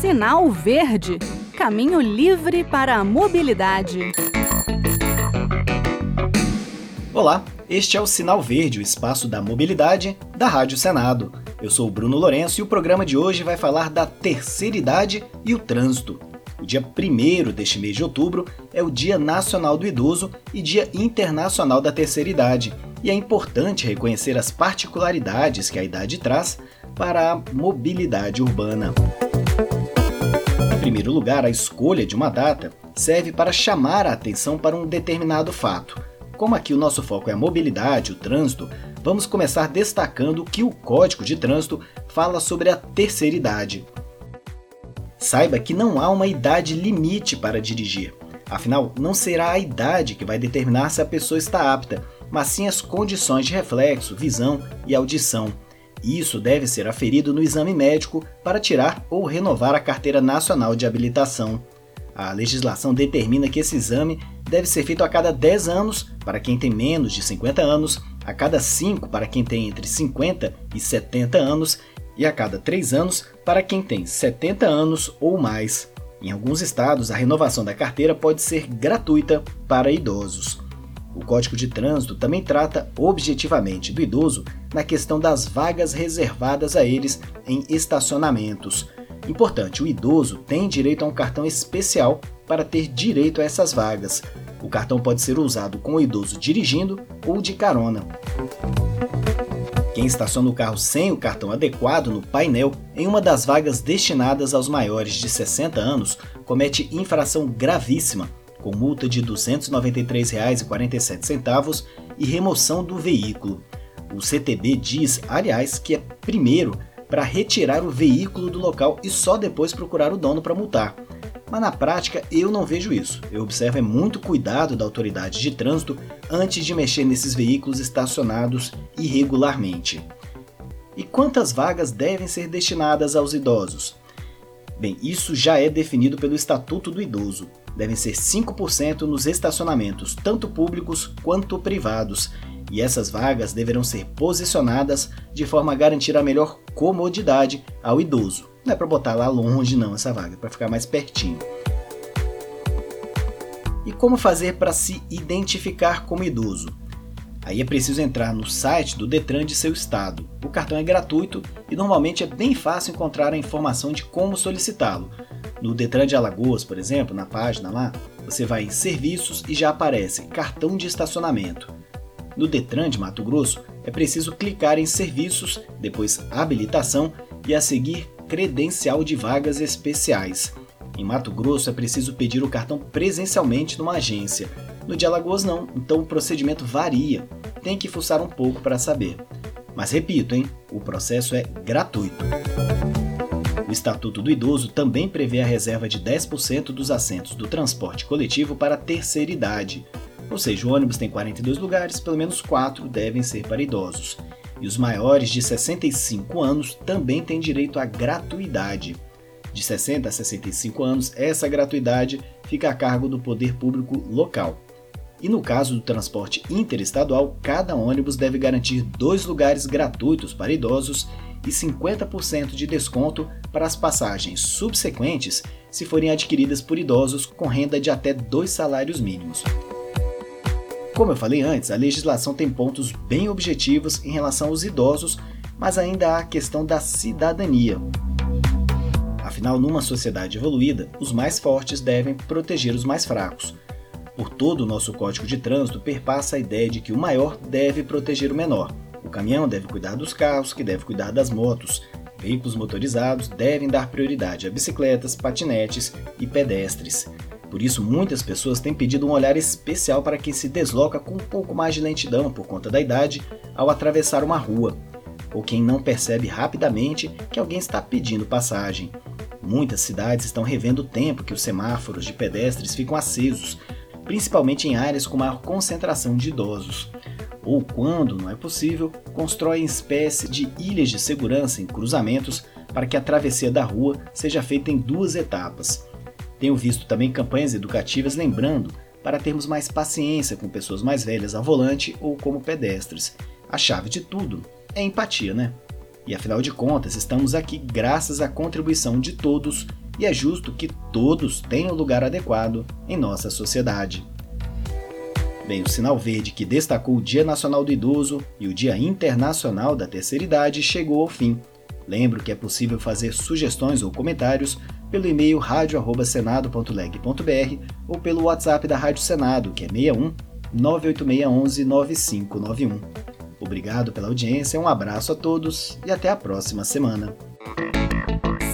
Sinal Verde Caminho livre para a mobilidade. Olá, este é o Sinal Verde, o espaço da mobilidade da Rádio Senado. Eu sou o Bruno Lourenço e o programa de hoje vai falar da terceira idade e o trânsito. O dia 1 deste mês de outubro é o Dia Nacional do Idoso e Dia Internacional da Terceira Idade, e é importante reconhecer as particularidades que a idade traz para a mobilidade urbana. Em primeiro lugar, a escolha de uma data serve para chamar a atenção para um determinado fato. Como aqui o nosso foco é a mobilidade, o trânsito, vamos começar destacando que o Código de Trânsito fala sobre a terceira idade. Saiba que não há uma idade limite para dirigir. Afinal, não será a idade que vai determinar se a pessoa está apta, mas sim as condições de reflexo, visão e audição. Isso deve ser aferido no exame médico para tirar ou renovar a carteira nacional de habilitação. A legislação determina que esse exame deve ser feito a cada 10 anos para quem tem menos de 50 anos, a cada 5 para quem tem entre 50 e 70 anos e a cada 3 anos para quem tem 70 anos ou mais. Em alguns estados, a renovação da carteira pode ser gratuita para idosos. O Código de Trânsito também trata objetivamente do idoso na questão das vagas reservadas a eles em estacionamentos. Importante, o idoso tem direito a um cartão especial para ter direito a essas vagas. O cartão pode ser usado com o idoso dirigindo ou de carona. Quem estaciona o carro sem o cartão adequado no painel em uma das vagas destinadas aos maiores de 60 anos comete infração gravíssima com multa de R$ 293,47 e remoção do veículo. O CTB diz, aliás, que é primeiro para retirar o veículo do local e só depois procurar o dono para multar. Mas na prática eu não vejo isso. Eu observo é muito cuidado da autoridade de trânsito antes de mexer nesses veículos estacionados irregularmente. E quantas vagas devem ser destinadas aos idosos? Bem, isso já é definido pelo Estatuto do Idoso devem ser 5% nos estacionamentos, tanto públicos quanto privados, e essas vagas deverão ser posicionadas de forma a garantir a melhor comodidade ao idoso. Não é para botar lá longe não essa vaga, é para ficar mais pertinho. E como fazer para se identificar como idoso? Aí é preciso entrar no site do Detran de seu estado. O cartão é gratuito e normalmente é bem fácil encontrar a informação de como solicitá-lo. No Detran de Alagoas, por exemplo, na página lá, você vai em Serviços e já aparece Cartão de Estacionamento. No Detran de Mato Grosso, é preciso clicar em Serviços, depois Habilitação e a seguir Credencial de Vagas Especiais. Em Mato Grosso é preciso pedir o cartão presencialmente numa agência. No de Alagoas não, então o procedimento varia. Tem que fuçar um pouco para saber. Mas repito, hein? O processo é gratuito. O Estatuto do Idoso também prevê a reserva de 10% dos assentos do transporte coletivo para a terceira idade. Ou seja, o ônibus tem 42 lugares, pelo menos 4 devem ser para idosos. E os maiores de 65 anos também têm direito à gratuidade. De 60 a 65 anos, essa gratuidade fica a cargo do poder público local. E no caso do transporte interestadual, cada ônibus deve garantir dois lugares gratuitos para idosos e 50% de desconto para as passagens subsequentes se forem adquiridas por idosos com renda de até dois salários mínimos. Como eu falei antes, a legislação tem pontos bem objetivos em relação aos idosos, mas ainda há a questão da cidadania. Afinal, numa sociedade evoluída, os mais fortes devem proteger os mais fracos. Por todo o nosso Código de Trânsito perpassa a ideia de que o maior deve proteger o menor. O caminhão deve cuidar dos carros, que deve cuidar das motos, Veículos motorizados devem dar prioridade a bicicletas, patinetes e pedestres. Por isso, muitas pessoas têm pedido um olhar especial para quem se desloca com um pouco mais de lentidão por conta da idade ao atravessar uma rua, ou quem não percebe rapidamente que alguém está pedindo passagem. Muitas cidades estão revendo o tempo que os semáforos de pedestres ficam acesos, principalmente em áreas com maior concentração de idosos ou, quando não é possível, constroem espécie de ilhas de segurança em cruzamentos para que a travessia da rua seja feita em duas etapas. Tenho visto também campanhas educativas lembrando para termos mais paciência com pessoas mais velhas ao volante ou como pedestres. A chave de tudo é empatia, né? E afinal de contas, estamos aqui graças à contribuição de todos e é justo que todos tenham lugar adequado em nossa sociedade. Bem, o sinal verde que destacou o Dia Nacional do Idoso e o Dia Internacional da Terceira Idade chegou ao fim. Lembro que é possível fazer sugestões ou comentários pelo e-mail radio@senado.leg.br ou pelo WhatsApp da Rádio Senado, que é 61 98611 9591. Obrigado pela audiência, um abraço a todos e até a próxima semana.